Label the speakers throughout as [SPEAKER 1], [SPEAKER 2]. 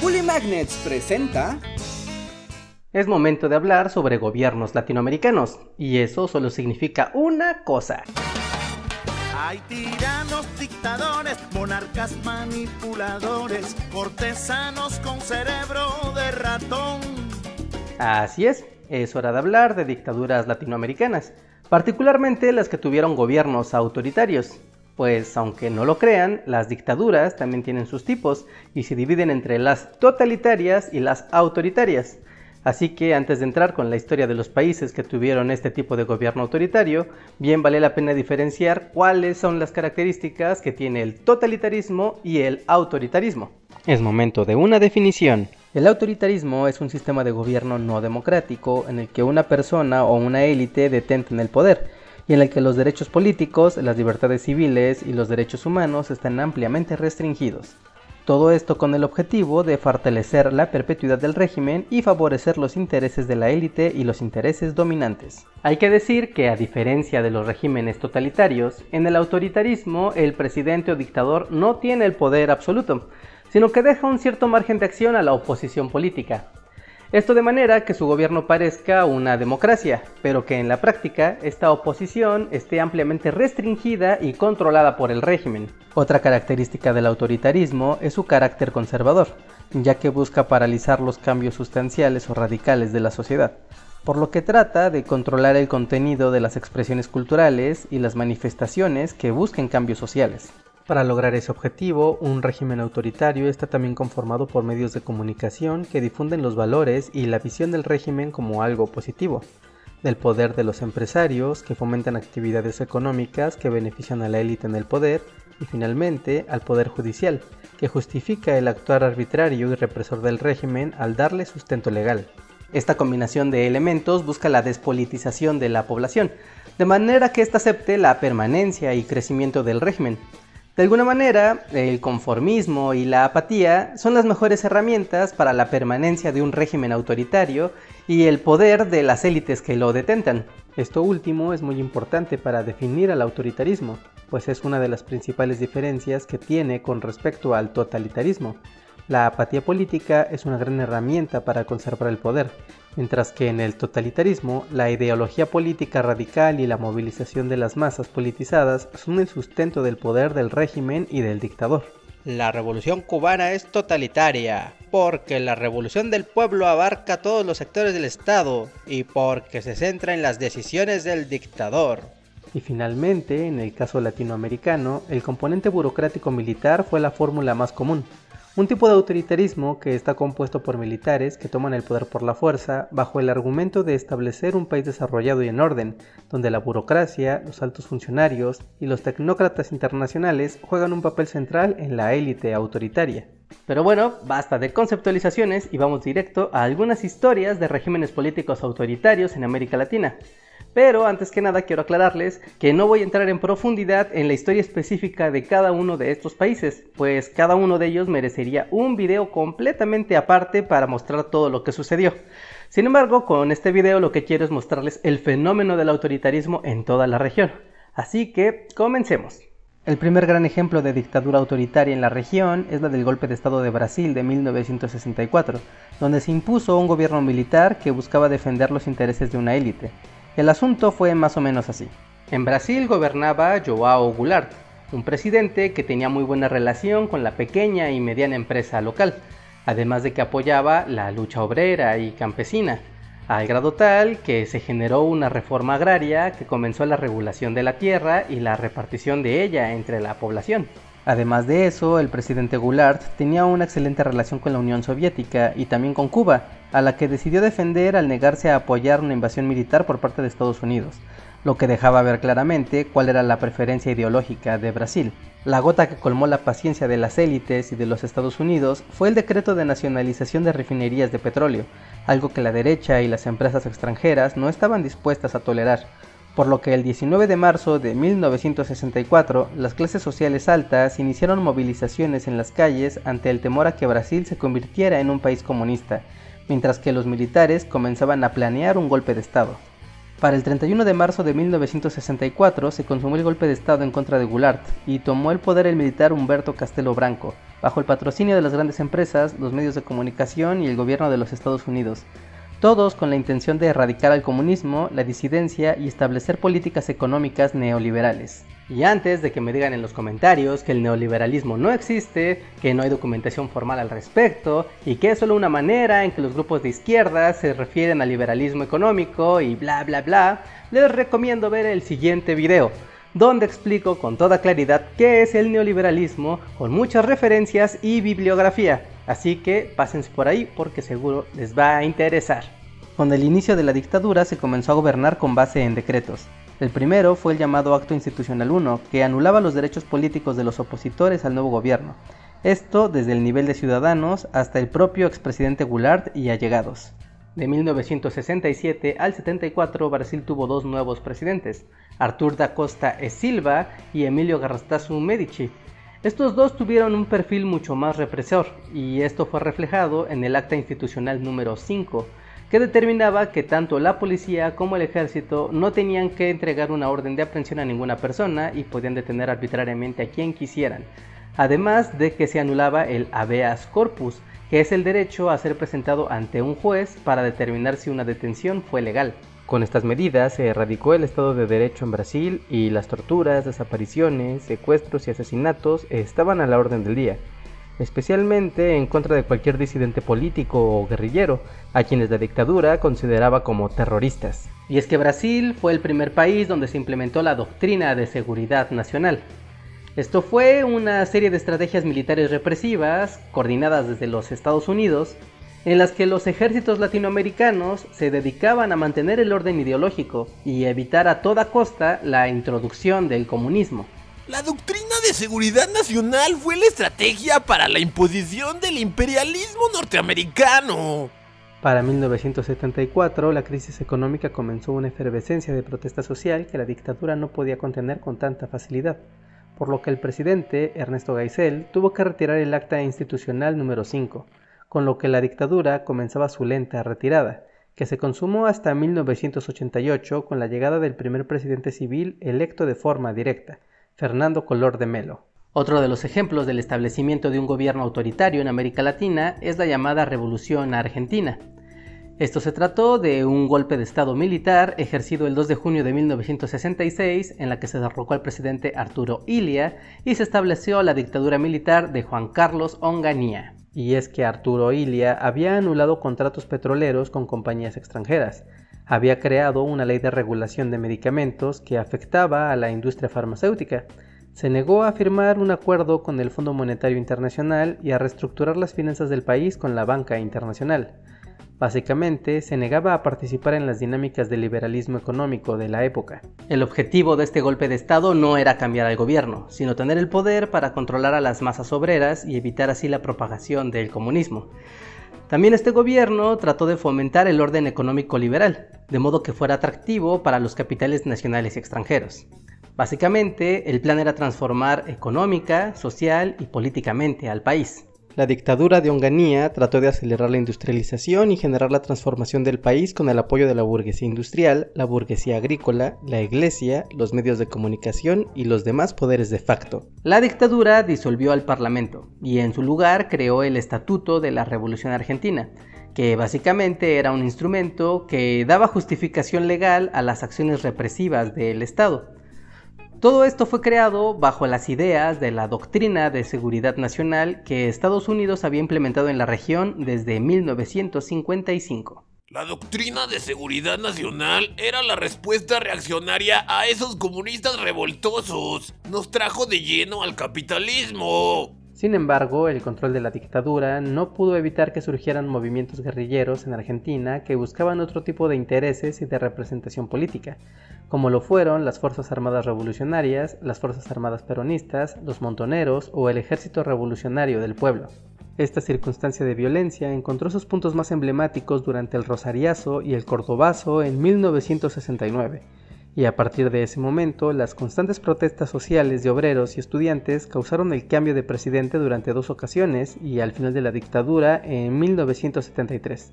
[SPEAKER 1] Bully Magnets presenta.
[SPEAKER 2] Es momento de hablar sobre gobiernos latinoamericanos, y eso solo significa una cosa.
[SPEAKER 3] Hay tiranos, dictadores, monarcas manipuladores, cortesanos con cerebro de ratón.
[SPEAKER 2] Así es, es hora de hablar de dictaduras latinoamericanas, particularmente las que tuvieron gobiernos autoritarios. Pues aunque no lo crean, las dictaduras también tienen sus tipos y se dividen entre las totalitarias y las autoritarias. Así que antes de entrar con la historia de los países que tuvieron este tipo de gobierno autoritario, bien vale la pena diferenciar cuáles son las características que tiene el totalitarismo y el autoritarismo. Es momento de una definición. El autoritarismo es un sistema de gobierno no democrático en el que una persona o una élite detenten el poder y en el que los derechos políticos, las libertades civiles y los derechos humanos están ampliamente restringidos. Todo esto con el objetivo de fortalecer la perpetuidad del régimen y favorecer los intereses de la élite y los intereses dominantes. Hay que decir que a diferencia de los regímenes totalitarios, en el autoritarismo el presidente o dictador no tiene el poder absoluto, sino que deja un cierto margen de acción a la oposición política. Esto de manera que su gobierno parezca una democracia, pero que en la práctica esta oposición esté ampliamente restringida y controlada por el régimen. Otra característica del autoritarismo es su carácter conservador, ya que busca paralizar los cambios sustanciales o radicales de la sociedad, por lo que trata de controlar el contenido de las expresiones culturales y las manifestaciones que busquen cambios sociales. Para lograr ese objetivo, un régimen autoritario está también conformado por medios de comunicación que difunden los valores y la visión del régimen como algo positivo, del poder de los empresarios que fomentan actividades económicas que benefician a la élite en el poder y finalmente al poder judicial, que justifica el actuar arbitrario y represor del régimen al darle sustento legal. Esta combinación de elementos busca la despolitización de la población, de manera que ésta acepte la permanencia y crecimiento del régimen, de alguna manera, el conformismo y la apatía son las mejores herramientas para la permanencia de un régimen autoritario y el poder de las élites que lo detentan. Esto último es muy importante para definir al autoritarismo, pues es una de las principales diferencias que tiene con respecto al totalitarismo. La apatía política es una gran herramienta para conservar el poder, mientras que en el totalitarismo la ideología política radical y la movilización de las masas politizadas son el sustento del poder del régimen y del dictador.
[SPEAKER 4] La revolución cubana es totalitaria, porque la revolución del pueblo abarca todos los sectores del Estado y porque se centra en las decisiones del dictador.
[SPEAKER 2] Y finalmente, en el caso latinoamericano, el componente burocrático militar fue la fórmula más común, un tipo de autoritarismo que está compuesto por militares que toman el poder por la fuerza bajo el argumento de establecer un país desarrollado y en orden, donde la burocracia, los altos funcionarios y los tecnócratas internacionales juegan un papel central en la élite autoritaria. Pero bueno, basta de conceptualizaciones y vamos directo a algunas historias de regímenes políticos autoritarios en América Latina. Pero antes que nada quiero aclararles que no voy a entrar en profundidad en la historia específica de cada uno de estos países, pues cada uno de ellos merecería un video completamente aparte para mostrar todo lo que sucedió. Sin embargo, con este video lo que quiero es mostrarles el fenómeno del autoritarismo en toda la región. Así que comencemos. El primer gran ejemplo de dictadura autoritaria en la región es la del golpe de Estado de Brasil de 1964, donde se impuso un gobierno militar que buscaba defender los intereses de una élite. El asunto fue más o menos así. En Brasil gobernaba Joao Goulart, un presidente que tenía muy buena relación con la pequeña y mediana empresa local, además de que apoyaba la lucha obrera y campesina, al grado tal que se generó una reforma agraria que comenzó la regulación de la tierra y la repartición de ella entre la población. Además de eso, el presidente Goulart tenía una excelente relación con la Unión Soviética y también con Cuba, a la que decidió defender al negarse a apoyar una invasión militar por parte de Estados Unidos, lo que dejaba ver claramente cuál era la preferencia ideológica de Brasil. La gota que colmó la paciencia de las élites y de los Estados Unidos fue el decreto de nacionalización de refinerías de petróleo, algo que la derecha y las empresas extranjeras no estaban dispuestas a tolerar por lo que el 19 de marzo de 1964 las clases sociales altas iniciaron movilizaciones en las calles ante el temor a que Brasil se convirtiera en un país comunista, mientras que los militares comenzaban a planear un golpe de Estado. Para el 31 de marzo de 1964 se consumó el golpe de Estado en contra de Goulart y tomó el poder el militar Humberto Castelo Branco, bajo el patrocinio de las grandes empresas, los medios de comunicación y el gobierno de los Estados Unidos, todos con la intención de erradicar al comunismo, la disidencia y establecer políticas económicas neoliberales. Y antes de que me digan en los comentarios que el neoliberalismo no existe, que no hay documentación formal al respecto y que es solo una manera en que los grupos de izquierda se refieren al liberalismo económico y bla bla bla, les recomiendo ver el siguiente video, donde explico con toda claridad qué es el neoliberalismo con muchas referencias y bibliografía. Así que pásense por ahí porque seguro les va a interesar. Con el inicio de la dictadura se comenzó a gobernar con base en decretos. El primero fue el llamado Acto Institucional 1, que anulaba los derechos políticos de los opositores al nuevo gobierno. Esto desde el nivel de ciudadanos hasta el propio expresidente Goulart y allegados. De 1967 al 74 Brasil tuvo dos nuevos presidentes, Artur da Costa e Silva y Emilio Garrastazu Medici, estos dos tuvieron un perfil mucho más represor, y esto fue reflejado en el acta institucional número 5, que determinaba que tanto la policía como el ejército no tenían que entregar una orden de aprehensión a ninguna persona y podían detener arbitrariamente a quien quisieran, además de que se anulaba el habeas corpus, que es el derecho a ser presentado ante un juez para determinar si una detención fue legal. Con estas medidas se erradicó el Estado de Derecho en Brasil y las torturas, desapariciones, secuestros y asesinatos estaban a la orden del día, especialmente en contra de cualquier disidente político o guerrillero, a quienes la dictadura consideraba como terroristas. Y es que Brasil fue el primer país donde se implementó la doctrina de seguridad nacional. Esto fue una serie de estrategias militares represivas, coordinadas desde los Estados Unidos, en las que los ejércitos latinoamericanos se dedicaban a mantener el orden ideológico y evitar a toda costa la introducción del comunismo.
[SPEAKER 5] La doctrina de seguridad nacional fue la estrategia para la imposición del imperialismo norteamericano.
[SPEAKER 2] Para 1974, la crisis económica comenzó una efervescencia de protesta social que la dictadura no podía contener con tanta facilidad, por lo que el presidente, Ernesto Geisel, tuvo que retirar el acta institucional número 5, con lo que la dictadura comenzaba su lenta retirada, que se consumó hasta 1988 con la llegada del primer presidente civil electo de forma directa, Fernando Color de Melo. Otro de los ejemplos del establecimiento de un gobierno autoritario en América Latina es la llamada Revolución Argentina. Esto se trató de un golpe de Estado militar ejercido el 2 de junio de 1966 en la que se derrocó al presidente Arturo Ilia y se estableció la dictadura militar de Juan Carlos Onganía y es que Arturo Ilia había anulado contratos petroleros con compañías extranjeras, había creado una ley de regulación de medicamentos que afectaba a la industria farmacéutica, se negó a firmar un acuerdo con el Fondo Monetario Internacional y a reestructurar las finanzas del país con la banca internacional. Básicamente, se negaba a participar en las dinámicas del liberalismo económico de la época. El objetivo de este golpe de Estado no era cambiar al gobierno, sino tener el poder para controlar a las masas obreras y evitar así la propagación del comunismo. También este gobierno trató de fomentar el orden económico liberal, de modo que fuera atractivo para los capitales nacionales y extranjeros. Básicamente, el plan era transformar económica, social y políticamente al país. La dictadura de Onganía trató de acelerar la industrialización y generar la transformación del país con el apoyo de la burguesía industrial, la burguesía agrícola, la iglesia, los medios de comunicación y los demás poderes de facto. La dictadura disolvió al Parlamento y en su lugar creó el Estatuto de la Revolución Argentina, que básicamente era un instrumento que daba justificación legal a las acciones represivas del Estado. Todo esto fue creado bajo las ideas de la doctrina de seguridad nacional que Estados Unidos había implementado en la región desde 1955.
[SPEAKER 5] La doctrina de seguridad nacional era la respuesta reaccionaria a esos comunistas revoltosos. Nos trajo de lleno al capitalismo.
[SPEAKER 2] Sin embargo, el control de la dictadura no pudo evitar que surgieran movimientos guerrilleros en Argentina que buscaban otro tipo de intereses y de representación política, como lo fueron las Fuerzas Armadas Revolucionarias, las Fuerzas Armadas Peronistas, los Montoneros o el Ejército Revolucionario del Pueblo. Esta circunstancia de violencia encontró sus puntos más emblemáticos durante el Rosariazo y el Cordobazo en 1969 y a partir de ese momento las constantes protestas sociales de obreros y estudiantes causaron el cambio de presidente durante dos ocasiones y al final de la dictadura en 1973.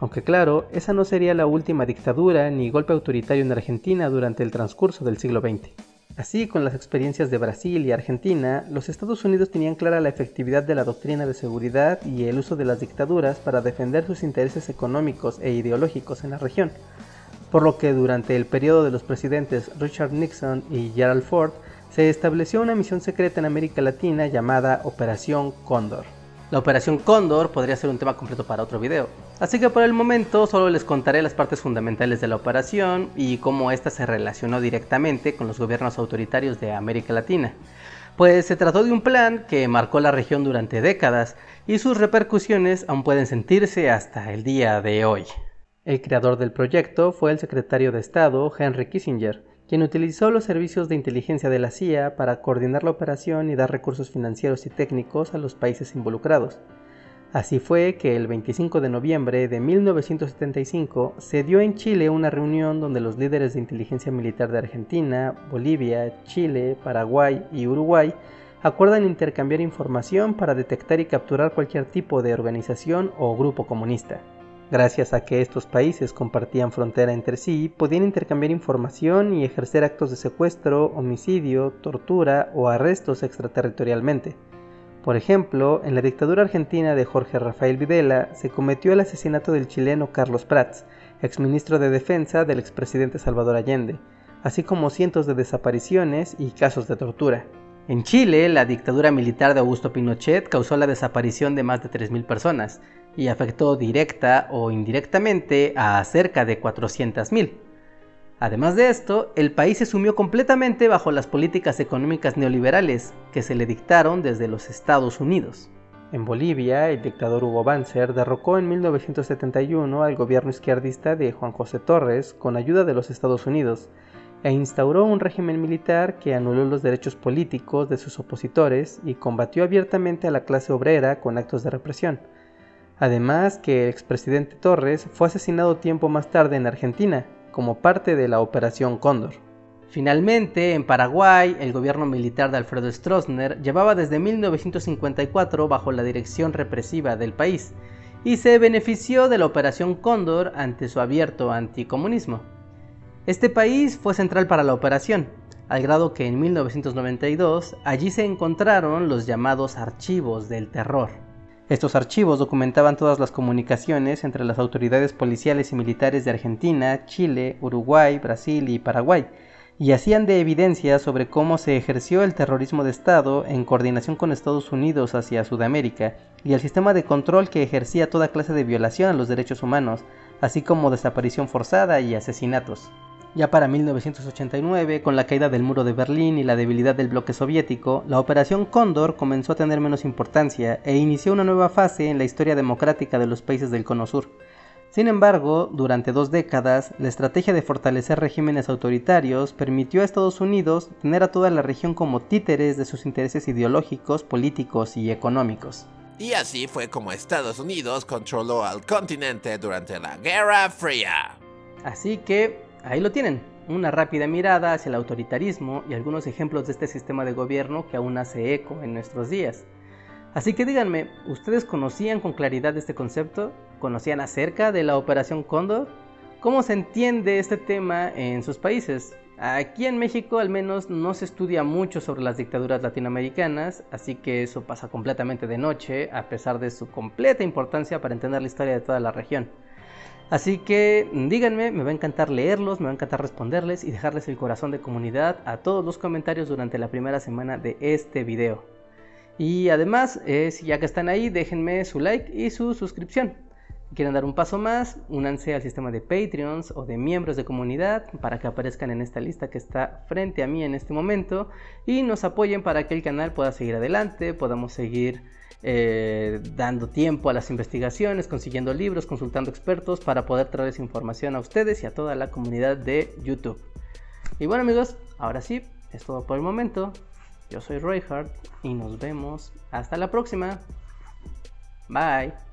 [SPEAKER 2] Aunque claro, esa no sería la última dictadura ni golpe autoritario en Argentina durante el transcurso del siglo XX. Así, con las experiencias de Brasil y Argentina, los Estados Unidos tenían clara la efectividad de la doctrina de seguridad y el uso de las dictaduras para defender sus intereses económicos e ideológicos en la región, por lo que durante el periodo de los presidentes Richard Nixon y Gerald Ford se estableció una misión secreta en América Latina llamada Operación Cóndor. La Operación Cóndor podría ser un tema completo para otro video, así que por el momento solo les contaré las partes fundamentales de la operación y cómo ésta se relacionó directamente con los gobiernos autoritarios de América Latina. Pues se trató de un plan que marcó la región durante décadas y sus repercusiones aún pueden sentirse hasta el día de hoy. El creador del proyecto fue el secretario de Estado Henry Kissinger, quien utilizó los servicios de inteligencia de la CIA para coordinar la operación y dar recursos financieros y técnicos a los países involucrados. Así fue que el 25 de noviembre de 1975 se dio en Chile una reunión donde los líderes de inteligencia militar de Argentina, Bolivia, Chile, Paraguay y Uruguay acuerdan intercambiar información para detectar y capturar cualquier tipo de organización o grupo comunista. Gracias a que estos países compartían frontera entre sí, podían intercambiar información y ejercer actos de secuestro, homicidio, tortura o arrestos extraterritorialmente. Por ejemplo, en la dictadura argentina de Jorge Rafael Videla se cometió el asesinato del chileno Carlos Prats, exministro de Defensa del expresidente Salvador Allende, así como cientos de desapariciones y casos de tortura. En Chile, la dictadura militar de Augusto Pinochet causó la desaparición de más de 3.000 personas, y afectó directa o indirectamente a cerca de 400.000. Además de esto, el país se sumió completamente bajo las políticas económicas neoliberales que se le dictaron desde los Estados Unidos. En Bolivia, el dictador Hugo Banzer derrocó en 1971 al gobierno izquierdista de Juan José Torres con ayuda de los Estados Unidos e instauró un régimen militar que anuló los derechos políticos de sus opositores y combatió abiertamente a la clase obrera con actos de represión. Además que el expresidente Torres fue asesinado tiempo más tarde en Argentina, como parte de la Operación Cóndor. Finalmente, en Paraguay, el gobierno militar de Alfredo Stroessner llevaba desde 1954 bajo la dirección represiva del país y se benefició de la Operación Cóndor ante su abierto anticomunismo. Este país fue central para la operación, al grado que en 1992 allí se encontraron los llamados archivos del terror. Estos archivos documentaban todas las comunicaciones entre las autoridades policiales y militares de Argentina, Chile, Uruguay, Brasil y Paraguay, y hacían de evidencia sobre cómo se ejerció el terrorismo de Estado en coordinación con Estados Unidos hacia Sudamérica y el sistema de control que ejercía toda clase de violación a los derechos humanos, así como desaparición forzada y asesinatos. Ya para 1989, con la caída del muro de Berlín y la debilidad del bloque soviético, la Operación Cóndor comenzó a tener menos importancia e inició una nueva fase en la historia democrática de los países del Cono Sur. Sin embargo, durante dos décadas, la estrategia de fortalecer regímenes autoritarios permitió a Estados Unidos tener a toda la región como títeres de sus intereses ideológicos, políticos y económicos.
[SPEAKER 5] Y así fue como Estados Unidos controló al continente durante la Guerra Fría.
[SPEAKER 2] Así que Ahí lo tienen, una rápida mirada hacia el autoritarismo y algunos ejemplos de este sistema de gobierno que aún hace eco en nuestros días. Así que díganme, ¿ustedes conocían con claridad este concepto? ¿Conocían acerca de la Operación Cóndor? ¿Cómo se entiende este tema en sus países? Aquí en México al menos no se estudia mucho sobre las dictaduras latinoamericanas, así que eso pasa completamente de noche, a pesar de su completa importancia para entender la historia de toda la región. Así que díganme, me va a encantar leerlos, me va a encantar responderles y dejarles el corazón de comunidad a todos los comentarios durante la primera semana de este video. Y además, eh, si ya que están ahí, déjenme su like y su suscripción. Quieren dar un paso más, únanse al sistema de Patreons o de miembros de comunidad para que aparezcan en esta lista que está frente a mí en este momento y nos apoyen para que el canal pueda seguir adelante, podamos seguir eh, dando tiempo a las investigaciones, consiguiendo libros, consultando expertos para poder traerles información a ustedes y a toda la comunidad de YouTube. Y bueno amigos, ahora sí, es todo por el momento. Yo soy Roy Hart y nos vemos hasta la próxima. Bye.